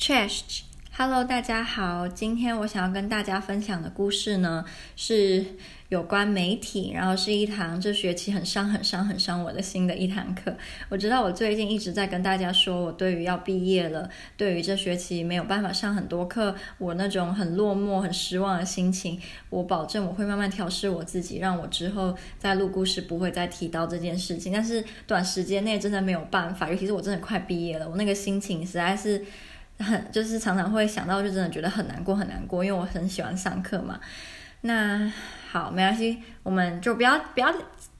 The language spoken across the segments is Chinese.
Chesh，Hello，大家好。今天我想要跟大家分享的故事呢，是有关媒体，然后是一堂这学期很伤、很伤、很伤我的心的一堂课。我知道我最近一直在跟大家说，我对于要毕业了，对于这学期没有办法上很多课，我那种很落寞、很失望的心情，我保证我会慢慢调试我自己，让我之后在录故事不会再提到这件事情。但是短时间内真的没有办法，尤其是我真的快毕业了，我那个心情实在是。很 就是常常会想到，就真的觉得很难过很难过，因为我很喜欢上课嘛。那好，没关系，我们就不要不要，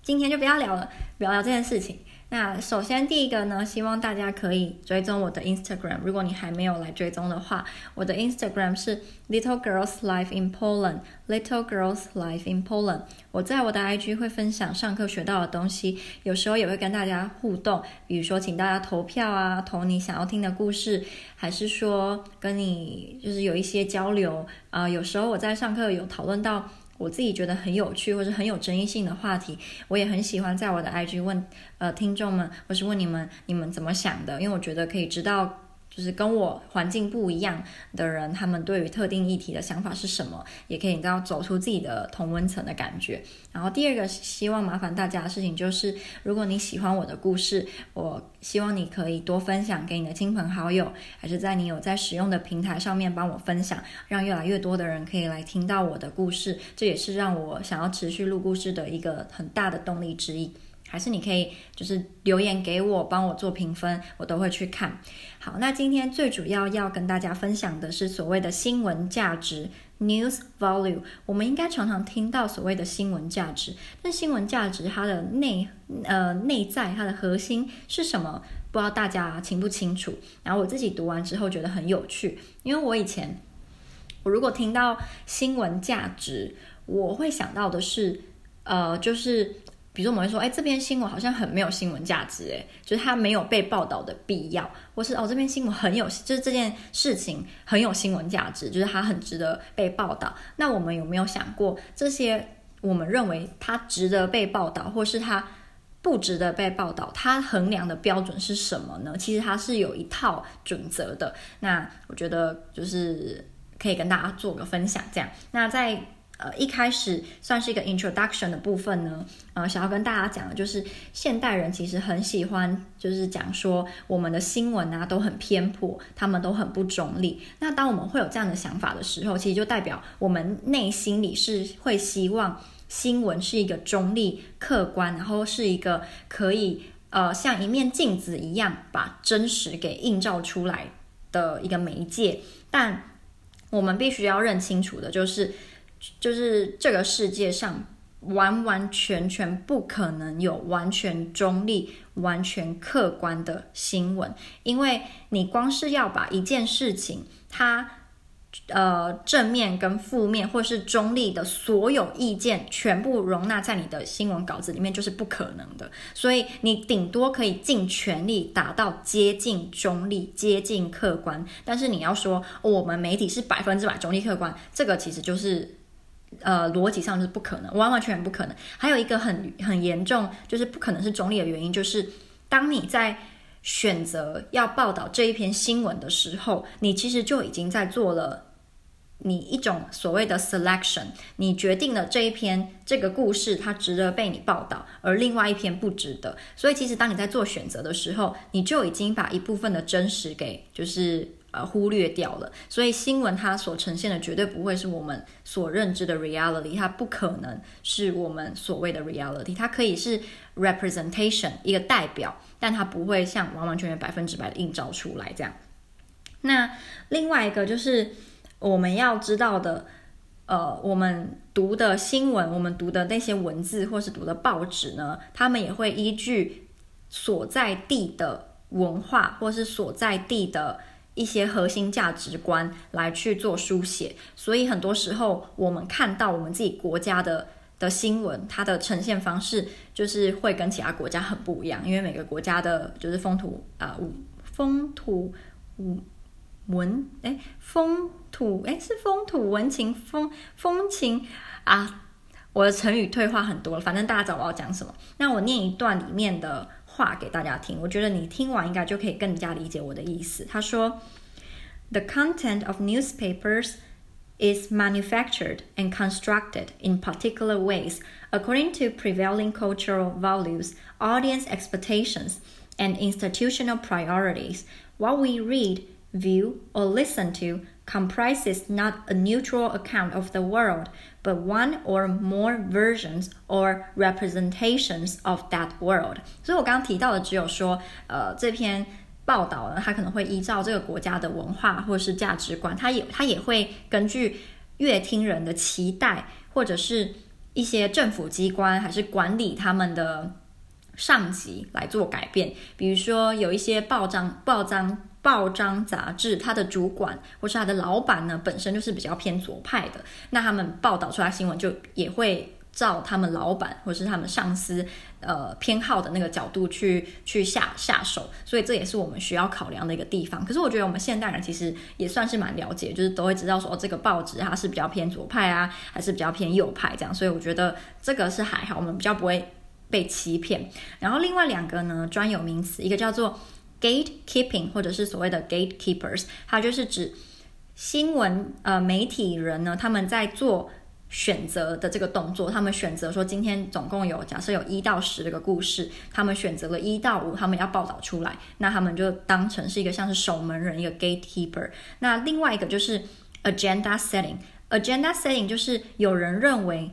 今天就不要聊了，不要聊这件事情。那首先第一个呢，希望大家可以追踪我的 Instagram。如果你还没有来追踪的话，我的 Instagram 是 Little Girls Life in Poland。Little Girls Life in Poland。我在我的 IG 会分享上课学到的东西，有时候也会跟大家互动，比如说请大家投票啊，投你想要听的故事，还是说跟你就是有一些交流啊、有时候我在上课有讨论到。我自己觉得很有趣或者很有争议性的话题，我也很喜欢在我的 IG 问呃听众们，或是问你们你们怎么想的，因为我觉得可以知道。就是跟我环境不一样的人，他们对于特定议题的想法是什么，也可以你知道走出自己的同温层的感觉。然后第二个希望麻烦大家的事情就是，如果你喜欢我的故事，我希望你可以多分享给你的亲朋好友，还是在你有在使用的平台上面帮我分享，让越来越多的人可以来听到我的故事。这也是让我想要持续录故事的一个很大的动力之一。还是你可以就是留言给我，帮我做评分，我都会去看。好，那今天最主要要跟大家分享的是所谓的新闻价值 （news value）。我们应该常常听到所谓的新闻价值，但新闻价值它的内呃内在它的核心是什么？不知道大家清不清楚？然后我自己读完之后觉得很有趣，因为我以前我如果听到新闻价值，我会想到的是呃就是。比如说，我们会说，哎，这篇新闻好像很没有新闻价值，哎，就是它没有被报道的必要，或是哦，这篇新闻很有，就是这件事情很有新闻价值，就是它很值得被报道。那我们有没有想过，这些我们认为它值得被报道，或是它不值得被报道，它衡量的标准是什么呢？其实它是有一套准则的。那我觉得就是可以跟大家做个分享，这样。那在。呃，一开始算是一个 introduction 的部分呢，呃，想要跟大家讲的就是，现代人其实很喜欢，就是讲说我们的新闻啊都很偏颇，他们都很不中立。那当我们会有这样的想法的时候，其实就代表我们内心里是会希望新闻是一个中立、客观，然后是一个可以呃像一面镜子一样把真实给映照出来的一个媒介。但我们必须要认清楚的就是。就是这个世界上完完全全不可能有完全中立、完全客观的新闻，因为你光是要把一件事情它呃正面跟负面或是中立的所有意见全部容纳在你的新闻稿子里面，就是不可能的。所以你顶多可以尽全力达到接近中立、接近客观，但是你要说我们媒体是百分之百中立客观，这个其实就是。呃，逻辑上是不可能，完完全全不可能。还有一个很很严重，就是不可能是中立的原因，就是当你在选择要报道这一篇新闻的时候，你其实就已经在做了你一种所谓的 selection，你决定了这一篇这个故事它值得被你报道，而另外一篇不值得。所以其实当你在做选择的时候，你就已经把一部分的真实给就是。呃，忽略掉了，所以新闻它所呈现的绝对不会是我们所认知的 reality，它不可能是我们所谓的 reality，它可以是 representation 一个代表，但它不会像完完全全百分之百的映照出来这样。那另外一个就是我们要知道的，呃，我们读的新闻，我们读的那些文字或是读的报纸呢，他们也会依据所在地的文化或是所在地的。一些核心价值观来去做书写，所以很多时候我们看到我们自己国家的的新闻，它的呈现方式就是会跟其他国家很不一样，因为每个国家的就是风土啊、呃，风土文哎，风土哎是风土文情风风情啊，我的成语退化很多了，反正大家知道我要讲什么，那我念一段里面的。话给大家听，我觉得你听完应该就可以更加理解我的意思。他说 The content of newspapers is manufactured and constructed in particular ways according to prevailing cultural values, audience expectations, and institutional priorities. What we read, view, or listen to comprises not a neutral account of the world, but one or more versions or representations of that world. 所以我刚刚提到的只有说，呃，这篇报道呢，它可能会依照这个国家的文化或是价值观，它也它也会根据阅听人的期待，或者是一些政府机关还是管理他们的上级来做改变。比如说，有一些报章、报章、报章杂志，它的主管或是它的老板呢，本身就是比较偏左派的，那他们报道出来新闻就也会。照他们老板或是他们上司，呃，偏好的那个角度去去下下手，所以这也是我们需要考量的一个地方。可是我觉得我们现代人其实也算是蛮了解，就是都会知道说，这个报纸它是比较偏左派啊，还是比较偏右派这样。所以我觉得这个是还好，我们比较不会被欺骗。然后另外两个呢，专有名词，一个叫做 gatekeeping，或者是所谓的 gatekeepers，它就是指新闻呃媒体人呢，他们在做。选择的这个动作，他们选择说今天总共有假设有一到十这个故事，他们选择了一到五，他们要报道出来，那他们就当成是一个像是守门人，一个 gatekeeper。那另外一个就是 agenda setting，agenda setting 就是有人认为，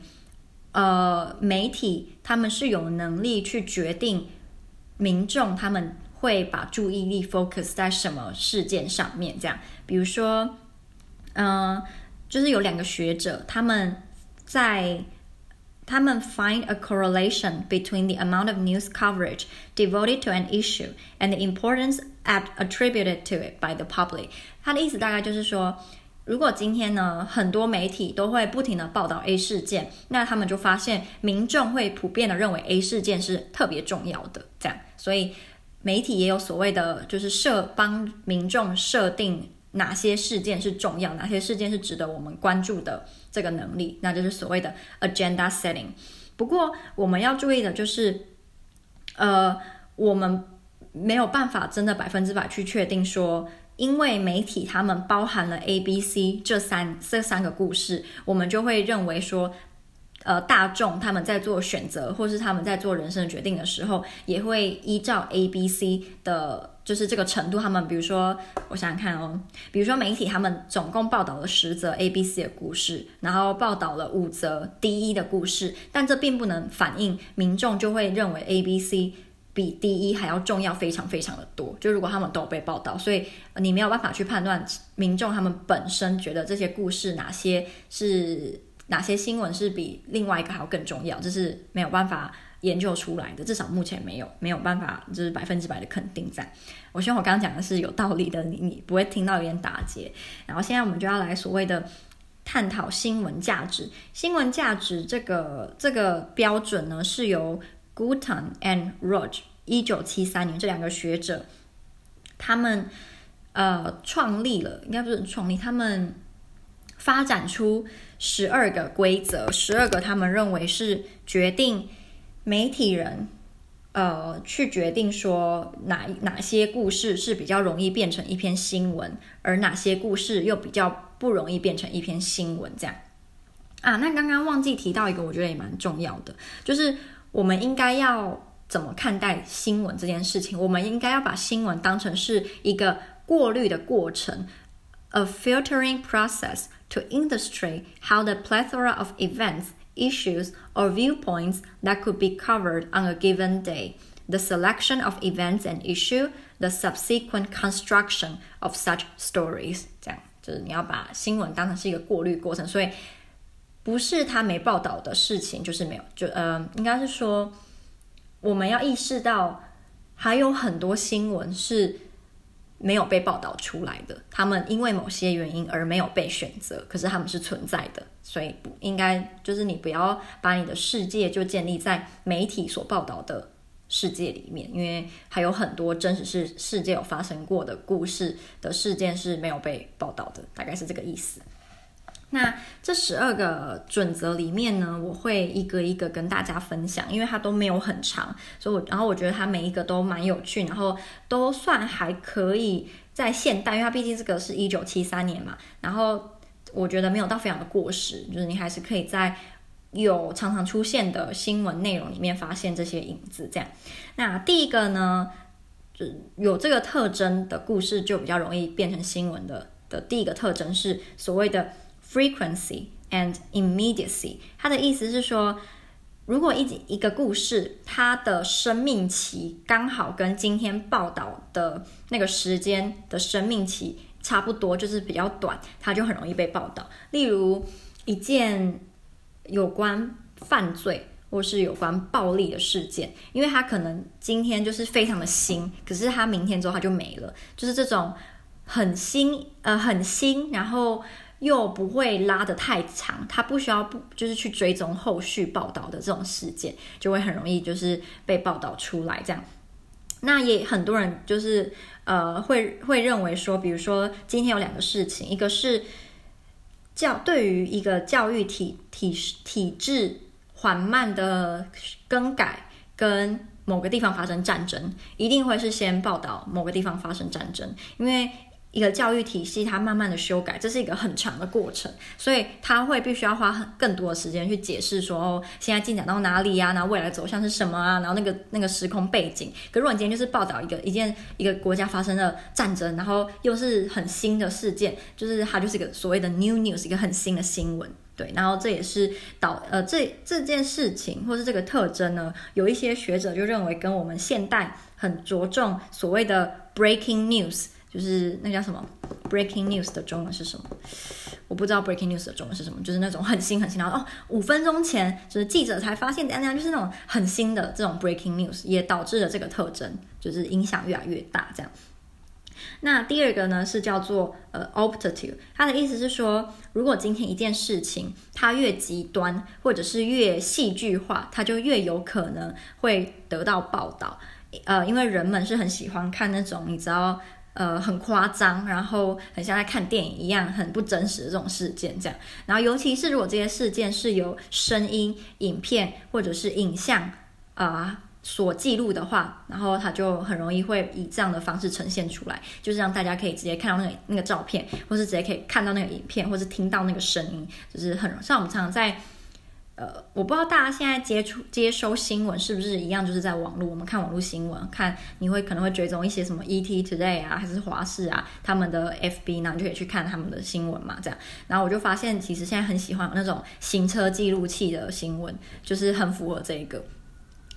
呃，媒体他们是有能力去决定民众他们会把注意力 focus 在什么事件上面，这样，比如说，嗯、就是有两个学者他们。在他们 find a correlation between the amount of news coverage devoted to an issue and the importance attributed to it by the public。他的意思大概就是说，如果今天呢，很多媒体都会不停地报道 A 事件，那他们就发现民众会普遍地认为 A 事件是特别重要的，这样，所以媒体也有所谓的，就是设帮民众设定。哪些事件是重要，哪些事件是值得我们关注的这个能力，那就是所谓的 agenda setting。不过我们要注意的就是，呃，我们没有办法真的百分之百去确定说，因为媒体他们包含了 A、B、C 这三这三个故事，我们就会认为说。呃，大众他们在做选择，或是他们在做人生的决定的时候，也会依照 A、B、C 的，就是这个程度。他们比如说，我想想看哦，比如说媒体他们总共报道了十则 A、B、C 的故事，然后报道了五则 D、E 的故事，但这并不能反映民众就会认为 A、B、C 比 D、E 还要重要，非常非常的多。就如果他们都被报道，所以你没有办法去判断民众他们本身觉得这些故事哪些是。哪些新闻是比另外一个还要更重要？这是没有办法研究出来的，至少目前没有没有办法，就是百分之百的肯定在。我希望我刚刚讲的是有道理的，你你不会听到有点打结。然后现在我们就要来所谓的探讨新闻价值。新闻价值这个这个标准呢，是由 Galton and Roach 一九七三年这两个学者他们呃创立了，应该不是创立，他们。发展出十二个规则，十二个他们认为是决定媒体人，呃，去决定说哪哪些故事是比较容易变成一篇新闻，而哪些故事又比较不容易变成一篇新闻。这样啊，那刚刚忘记提到一个，我觉得也蛮重要的，就是我们应该要怎么看待新闻这件事情？我们应该要把新闻当成是一个过滤的过程，a filtering process。To illustrate how the plethora of events, issues, or viewpoints that could be covered on a given day, the selection of events and issue, the subsequent construction of such stories，这样就是你要把新闻当成是一个过滤过程，所以不是他没报道的事情就是没有，就呃，应该是说我们要意识到还有很多新闻是。 没有被报道出来的，他们因为某些原因而没有被选择，可是他们是存在的，所以不应该就是你不要把你的世界就建立在媒体所报道的世界里面，因为还有很多真实是世界有发生过的故事的事件是没有被报道的，大概是这个意思。那这十二个准则里面呢，我会一个一个跟大家分享，因为它都没有很长，所以我然后我觉得它每一个都蛮有趣，然后都算还可以在现代，因为它毕竟这个是一九七三年嘛，然后我觉得没有到非常的过时，就是你还是可以在有常常出现的新闻内容里面发现这些影子。这样，那第一个呢，就有这个特征的故事就比较容易变成新闻的的第一个特征是所谓的 frequency and immediacy。它的意思是说，如果一一个故事，它的生命期刚好跟今天报道的那个时间的生命期差不多，就是比较短，它就很容易被报道。例如一件有关犯罪或是有关暴力的事件，因为它可能今天就是非常的新，可是它明天之后它就没了，就是这种很新呃很新，然后。又不会拉得太长，它不需要不就是去追踪后续报道的这种事件，就会很容易就是被报道出来这样。那也很多人就是呃会会认为说，比如说今天有两个事情，一个是教对于一个教育体体体制缓慢的更改，跟某个地方发生战争，一定会是先报道某个地方发生战争，因为。一个教育体系，它慢慢的修改，这是一个很长的过程，所以它会必须要花很更多的时间去解释说，哦，现在进展到哪里呀？然后未来走向是什么啊？然后那个那个时空背景。可如果你今天就是报道一个一件一个国家发生的战争，然后又是很新的事件，就是它就是一个所谓的 new news，一个很新的新闻，对。然后这也是导呃这这件事情或是这个特征呢，有一些学者就认为跟我们现代很着重所谓的 breaking news。就是那叫什么 breaking news 的中文是什么？我不知道 breaking news 的中文是什么。就是那种很新很新，然后哦，五分钟前就是记者才发现怎样怎样，就是那种很新的这种 breaking news，也导致了这个特征，就是影响越来越大。这样。那第二个呢是叫做呃 obtuse，它的意思是说，如果今天一件事情它越极端或者是越戏剧化，它就越有可能会得到报道。呃，因为人们是很喜欢看那种你知道。呃，很夸张，然后很像在看电影一样，很不真实的这种事件，这样。然后，尤其是如果这些事件是由声音、影片或者是影像啊、所记录的话，然后它就很容易会以这样的方式呈现出来，就是让大家可以直接看到那个那个照片，或是直接可以看到那个影片，或是听到那个声音，就是很像我们常常在。呃，我不知道大家现在接触接收新闻是不是一样，就是在网络，我们看网络新闻，看你会可能会追踪一些什么 ET Today 啊，还是华视啊，他们的 FB 呢，你就可以去看他们的新闻嘛，这样。然后我就发现，其实现在很喜欢有那种行车记录器的新闻，就是很符合这一个，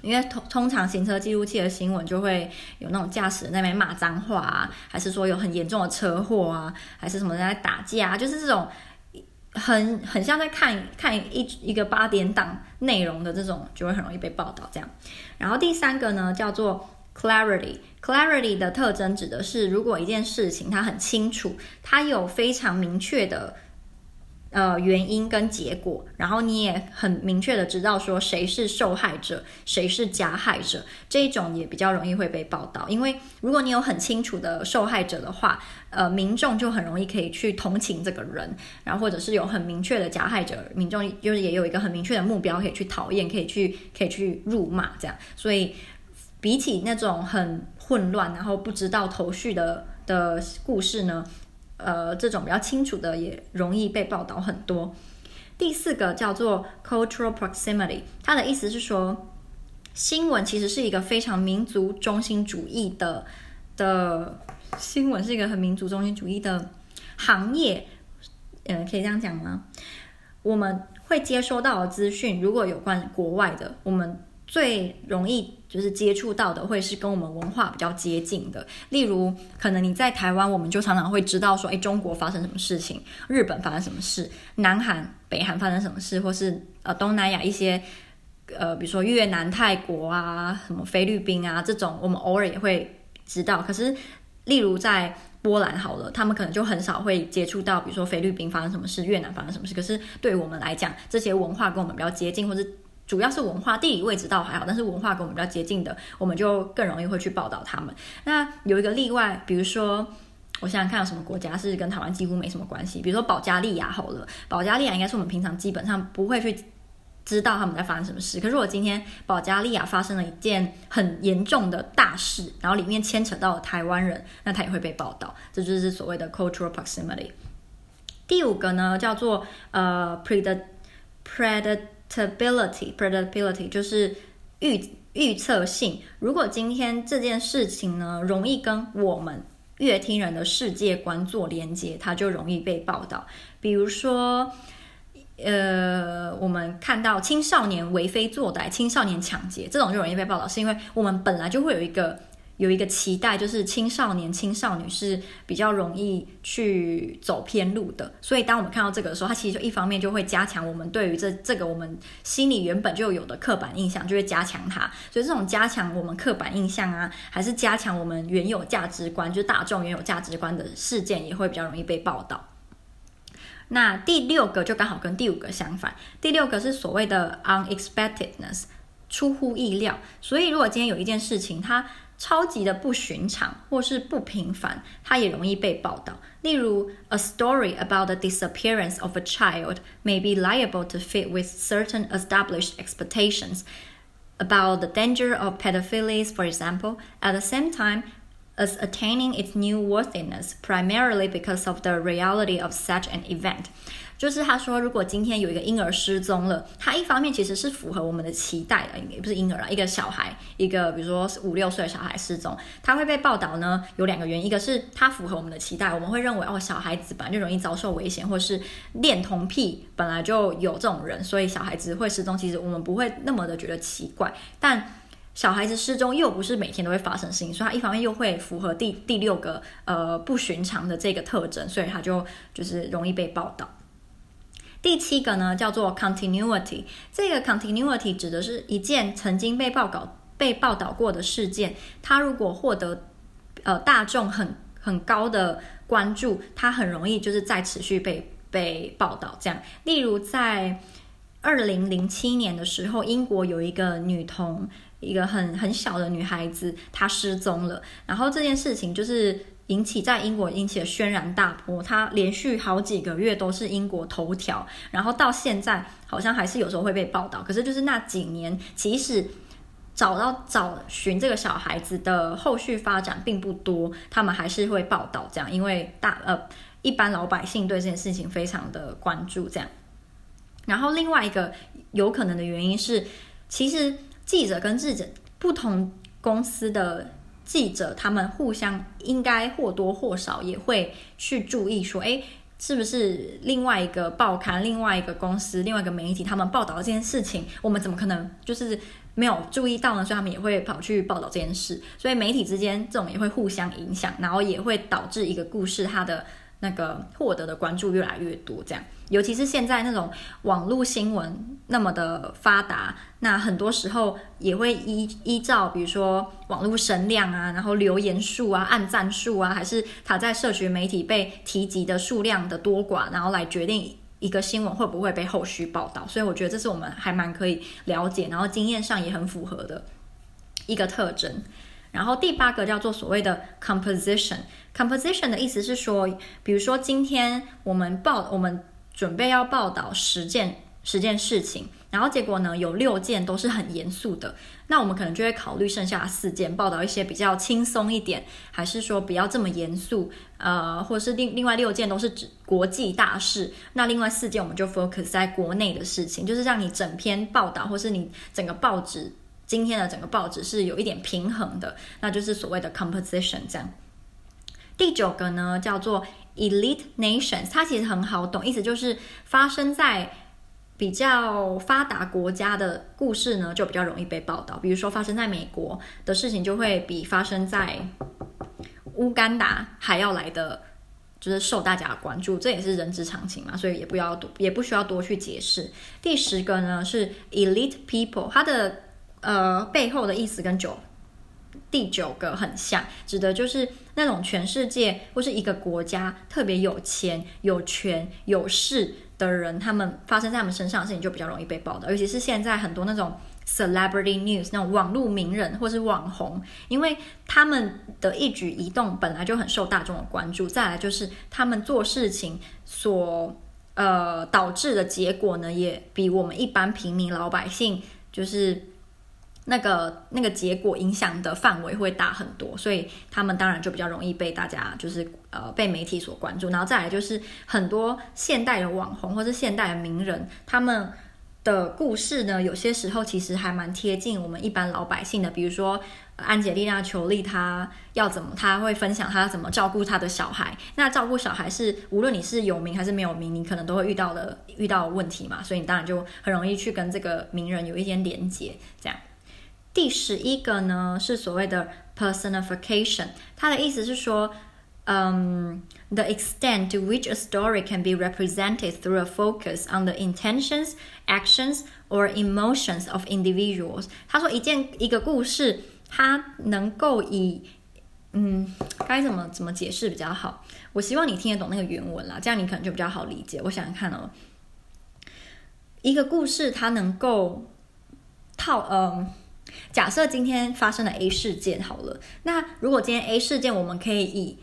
因为通通常行车记录器的新闻就会有那种驾驶那边骂脏话啊，还是说有很严重的车祸啊，还是什么人在打架啊，就是这种。很很像在看看一一个八点档内容的这种，就会很容易被报道这样。然后第三个呢，叫做 clarity。clarity 的特征指的是，如果一件事情它很清楚，它有非常明确的。呃，原因跟结果，然后你也很明确的知道说谁是受害者，谁是加害者，这一种也比较容易会被报道。因为如果你有很清楚的受害者的话，呃，民众就很容易可以去同情这个人，然后或者是有很明确的加害者，民众就是也有一个很明确的目标可以去讨厌，可以去可以去辱骂这样。所以比起那种很混乱，然后不知道头绪的的故事呢，呃，这种比较清楚的也容易被报道很多。第四个叫做 cultural proximity，它的意思是说，新闻其实是一个非常民族中心主义的的新闻，是一个很民族中心主义的行业。嗯、呃，可以这样讲吗？我们会接收到的资讯，如果有关国外的，我们。最容易就是接触到的会是跟我们文化比较接近的，例如可能你在台湾，我们就常常会知道说，诶，中国发生什么事情，日本发生什么事，南韩、北韩发生什么事，或是呃东南亚一些呃，比如说越南、泰国啊，什么菲律宾啊这种，我们偶尔也会知道。可是例如在波兰好了，他们可能就很少会接触到，比如说菲律宾发生什么事，越南发生什么事。可是对我们来讲，这些文化跟我们比较接近，或是。主要是文化，地理位置倒还好，但是文化跟我们比较接近的，我们就更容易会去报道他们。那有一个例外，比如说，我想想看有什么国家是跟台湾几乎没什么关系，比如说保加利亚好了，保加利亚应该是我们平常基本上不会去知道他们在发生什么事。可是我今天保加利亚发生了一件很严重的大事，然后里面牵扯到了台湾人，那他也会被报道。这就是所谓的 cultural proximity。第五个呢，叫做呃 pre pre predictability，predictability 就是预预测性。如果今天这件事情呢，容易跟我们乐听人的世界观做连接，它就容易被报道。比如说，呃，我们看到青少年为非作歹、青少年抢劫这种就容易被报道，是因为我们本来就会有一个有一个期待，就是青少年、青少女是比较容易去走偏路的。所以，当我们看到这个的时候，它其实就一方面就会加强我们对于这这个我们心里原本就有的刻板印象，就会加强它。所以，这种加强我们刻板印象啊，还是加强我们原有价值观，就是大众原有价值观的事件，也会比较容易被报道。那第六个就刚好跟第五个相反，第六个是所谓的 unexpectedness，出乎意料。所以如果今天有一件事情它超级的不寻常或是不平凡，它也容易被报道。例如，a story about the disappearance of a child may be liable to fit with certain established expectations about the danger of pedophilia, for example. At the same time, as attaining its new worthiness primarily because of the reality of such an event， 就是他说，如果今天有一个婴儿失踪了，他一方面其实是符合我们的期待的，也不是婴儿啦，一个小孩，一个比如说五六岁的小孩失踪，他会被报道呢，有两个原因，一个是他符合我们的期待，我们会认为哦，小孩子本来就容易遭受危险，或是恋童癖本来就有这种人，所以小孩子会失踪，其实我们不会那么的觉得奇怪，但。小孩子失踪又不是每天都会发生事情，所以他一方面又会符合第第六个呃不寻常的这个特征，所以他就就是容易被报道。第七个呢叫做 continuity，这个 continuity 指的是一件曾经被报告被报道过的事件，它如果获得呃大众很很高的关注，它很容易就是再持续被被报道。这样，例如在二零零七年的时候，英国有一个女童。一个很很小的女孩子，她失踪了。然后这件事情就是引起在英国引起了轩然大波，它连续好几个月都是英国头条。然后到现在好像还是有时候会被报道。可是就是那几年，即使找到找寻这个小孩子的后续发展并不多，他们还是会报道这样，因为大呃一般老百姓对这件事情非常的关注这样。然后另外一个有可能的原因是，其实。记者跟记者不同公司的记者，他们互相应该或多或少也会去注意说，诶，是不是另外一个报刊、另外一个公司、另外一个媒体他们报道了这件事情，我们怎么可能就是没有注意到呢？所以他们也会跑去报道这件事。所以媒体之间这种也会互相影响，然后也会导致一个故事它的。那个获得的关注越来越多，这样，尤其是现在那种网络新闻那么的发达，那很多时候也会依依照，比如说网络声量啊，然后留言数啊、按赞数啊，还是他在社群媒体被提及的数量的多寡，然后来决定一个新闻会不会被后续报道。所以我觉得这是我们还蛮可以了解，然后经验上也很符合的一个特征。然后第八个叫做所谓的 composition，composition 的意思是说，比如说今天我们报我们准备要报道十件十件事情，然后结果呢有六件都是很严肃的，那我们可能就会考虑剩下四件报道一些比较轻松一点，还是说不要这么严肃，呃，或是另另外六件都是指国际大事，那另外四件我们就 focus 在国内的事情，就是让你整篇报道或是你整个报纸。今天的整个报纸是有一点平衡的，那就是所谓的 composition 这样。第九个呢叫做 elite nations，它其实很好懂，意思就是发生在比较发达国家的故事呢就比较容易被报道，比如说发生在美国的事情就会比发生在乌干达还要来的就是受大家的关注，这也是人之常情嘛，所以也不要多，也不需要多去解释。第十个呢是 elite people，它的。呃，背后的意思跟九第九个很像，指的就是那种全世界或是一个国家特别有钱、有权、有势的人，他们发生在他们身上的事情就比较容易被报道。尤其是现在很多那种 celebrity news，那种网络名人或是网红，因为他们的一举一动本来就很受大众的关注。再来就是他们做事情所。呃导致的结果呢，也比我们一般平民老百姓就是。那个那个结果影响的范围会大很多，所以他们当然就比较容易被大家就是呃被媒体所关注。然后再来就是很多现代的网红或是现代的名人，他们的故事呢，有些时候其实还蛮贴近我们一般老百姓的。比如说安洁丽娜·裘丽，她要怎么，她会分享她怎么照顾她的小孩。那照顾小孩是无论你是有名还是没有名，你可能都会遇到的遇到问题嘛，所以你当然就很容易去跟这个名人有一点连结，这样。第十一个呢是所谓的 personification，它的意思是说，嗯，the extent to which a story can be represented through a focus on the intentions, actions or emotions of individuals。他说一件一个故事，它能够以，嗯，该怎么怎么解释比较好？我希望你听得懂那个原文啦，这样你可能就比较好理解。我想想看哦，一个故事它能够套，嗯。假设今天发生了 A 事件好了，那如果今天 A 事件，我们可以以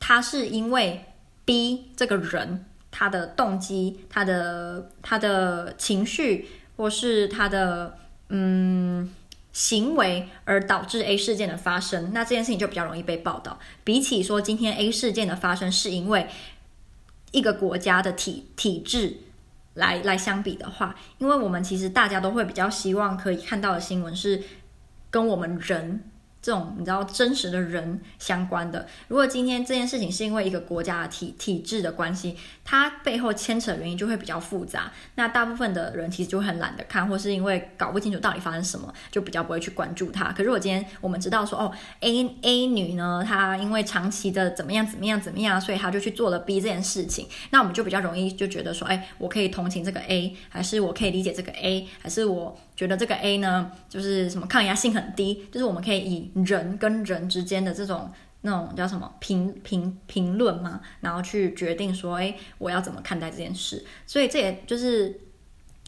他是因为 B 这个人他的动机、他的他的情绪，或是他的嗯行为而导致 A 事件的发生，那这件事情就比较容易被报道。比起说今天 A 事件的发生是因为一个国家的体体制。来来相比的话，因为我们其实大家都会比较希望可以看到的新闻是跟我们人。这种你知道真实的人相关的，如果今天这件事情是因为一个国家的体体制的关系，它背后牵扯原因就会比较复杂。那大部分的人其实就很懒得看，或是因为搞不清楚到底发生什么，就比较不会去关注它。可是如果今天我们知道说，哦，A A 女呢，她因为长期的怎么样怎么样怎么样，所以她就去做了 B 这件事情，那我们就比较容易就觉得说，哎，我可以同情这个 A，还是我可以理解这个 A，还是我。觉得这个 A 呢，就是什么抗压性很低，就是我们可以以人跟人之间的这种那种叫什么评评评论嘛，然后去决定说，哎，我要怎么看待这件事。所以这也就是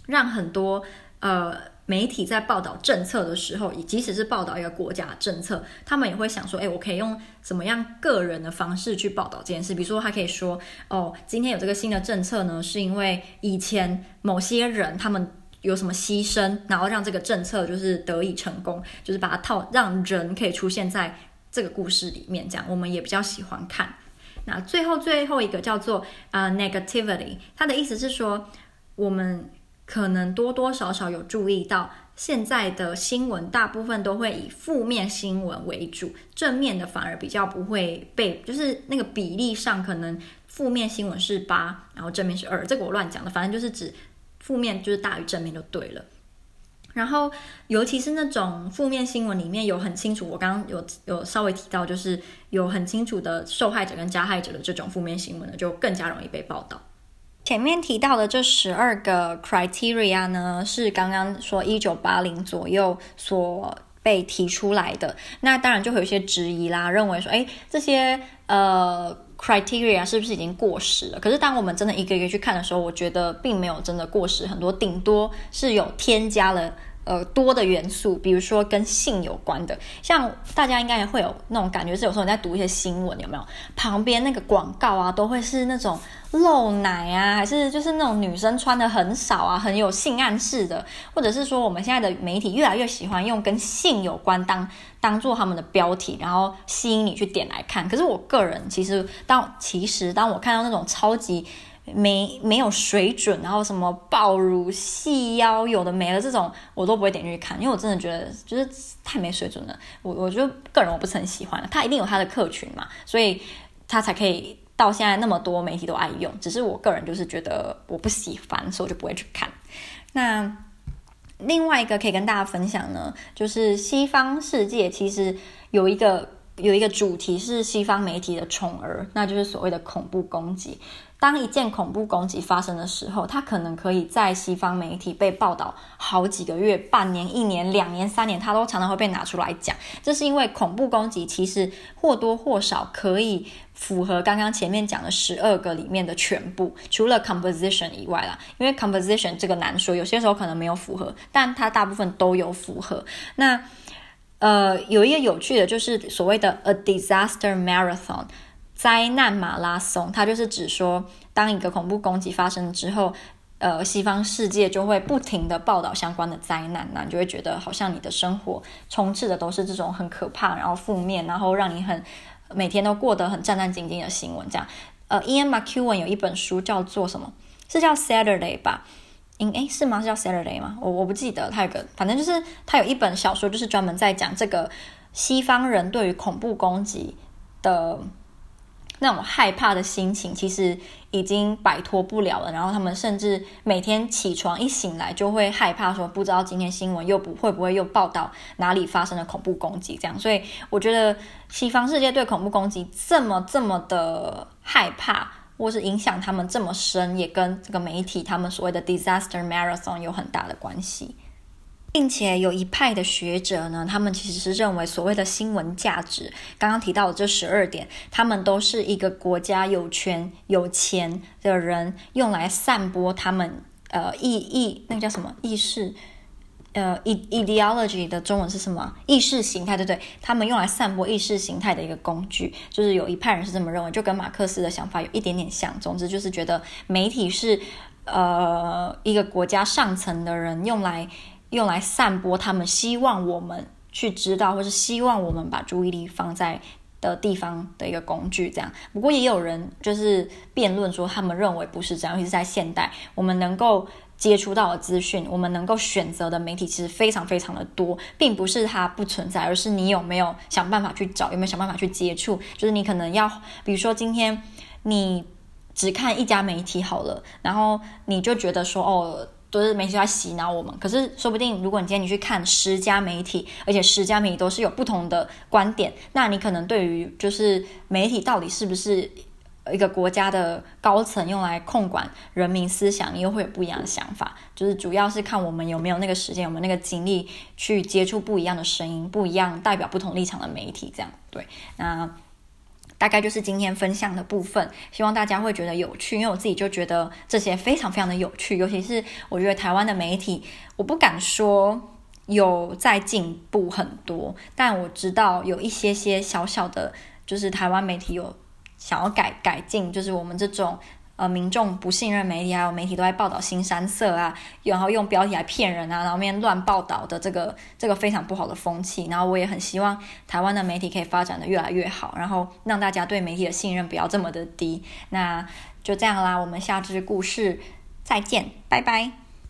让很多呃媒体在报道政策的时候，即使是报道一个国家政策，他们也会想说，哎，我可以用什么样个人的方式去报道这件事。比如说，他可以说，哦，今天有这个新的政策呢，是因为以前某些人他们。有什么牺牲，然后让这个政策就是得以成功，就是把它套，让人可以出现在这个故事里面，这样我们也比较喜欢看。那最后最后一个叫做呃、uh, negativity，它的意思是说，我们可能多多少少有注意到，现在的新闻大部分都会以负面新闻为主，正面的反而比较不会被，就是那个比例上可能负面新闻是八，然后正面是二，这个我乱讲的，反正就是指。负面就是大于正面就对了，然后尤其是那种负面新闻里面有很清楚，我刚刚有有稍微提到，就是有很清楚的受害者跟加害者的这种负面新闻呢，就更加容易被报道。前面提到的这十二个 criteria 呢，是刚刚说一九八零左右所被提出来的，那当然就会有一些质疑啦，认为说，哎，这些呃。Criteria 是不是已经过时了？可是当我们真的一个一个去看的时候，我觉得并没有真的过时，很多顶多是有添加了。呃，多的元素，比如说跟性有关的，像大家应该也会有那种感觉，是有时候你在读一些新闻，有没有旁边那个广告啊，都会是那种露奶啊，还是就是那种女生穿的很少啊，很有性暗示的，或者是说我们现在的媒体越来越喜欢用跟性有关当当做他们的标题，然后吸引你去点来看。可是我个人其实当其实当我看到那种超级。没没有水准，然后什么爆乳细腰有的没了这种，我都不会点进去看，因为我真的觉得就是太没水准了。我我觉得个人我不是很喜欢，他一定有他的客群嘛，所以他才可以到现在那么多媒体都爱用。只是我个人就是觉得我不喜欢，所以我就不会去看。那另外一个可以跟大家分享呢，就是西方世界其实有一个有一个主题是西方媒体的宠儿，那就是所谓的恐怖攻击。当一件恐怖攻击发生的时候，它可能可以在西方媒体被报道好几个月、半年、一年、两年、三年，它都常常会被拿出来讲。这是因为恐怖攻击其实或多或少可以符合刚刚前面讲的十二个里面的全部，除了 composition 以外啦。因为 composition 这个难说，有些时候可能没有符合，但它大部分都有符合。那呃，有一个有趣的就是所谓的 a disaster marathon。灾难马拉松，它就是指说，当一个恐怖攻击发生之后，呃，西方世界就会不停地报道相关的灾难，那你就会觉得好像你的生活充斥的都是这种很可怕，然后负面，然后让你很每天都过得很战战兢兢的新闻。这样，呃，Ian McEwan 有一本书叫做什么？是叫 Saturday 吧？嗯，诶，是吗？是叫 Saturday 吗？我我不记得。他有个，反正就是他有一本小说，就是专门在讲这个西方人对于恐怖攻击的那种害怕的心情，其实已经摆脱不了了。然后他们甚至每天起床一醒来就会害怕，说不知道今天新闻又不会不会又报道哪里发生了恐怖攻击这样。所以我觉得西方世界对恐怖攻击这么这么的害怕。或是影响他们这么深，也跟这个媒体他们所谓的 disaster marathon 有很大的关系，并且有一派的学者呢，他们其实是认为所谓的新闻价值，刚刚提到的这十二点，他们都是一个国家有权有钱的人用来散播他们呃意意那个叫什么意识。呃，ideology 的中文是什么？意识形态，对不对，他们用来散播意识形态的一个工具，就是有一派人是这么认为，就跟马克思的想法有一点点像。总之就是觉得媒体是呃一个国家上层的人用来用来散播他们希望我们去知道，或是希望我们把注意力放在的地方的一个工具。这样，不过也有人就是辩论说，他们认为不是这样，尤其是在现代，我们能够。接触到的资讯，我们能够选择的媒体其实非常非常的多，并不是它不存在，而是你有没有想办法去找，有没有想办法去接触。就是你可能要，比如说今天你只看一家媒体好了，然后你就觉得说哦，都是媒体在洗脑我们。可是说不定，如果你今天你去看十家媒体，而且十家媒体都是有不同的观点，那你可能对于就是媒体到底是不是？一个国家的高层用来控管人民思想，又会有不一样的想法。就是主要是看我们有没有那个时间，有没有那个精力去接触不一样的声音，不一样代表不同立场的媒体。这样对，那大概就是今天分享的部分，希望大家会觉得有趣，因为我自己就觉得这些非常非常的有趣。尤其是我觉得台湾的媒体，我不敢说有在进步很多，但我知道有一些些小小的，就是台湾媒体有。想要改改进，就是我们这种呃民众不信任媒体，还有媒体都在报道新山色啊，然后用标题来骗人啊，然后面乱报道的这个这个非常不好的风气。然后我也很希望台湾的媒体可以发展的越来越好，然后让大家对媒体的信任不要这么的低。那就这样啦，我们下支故事再见，拜拜。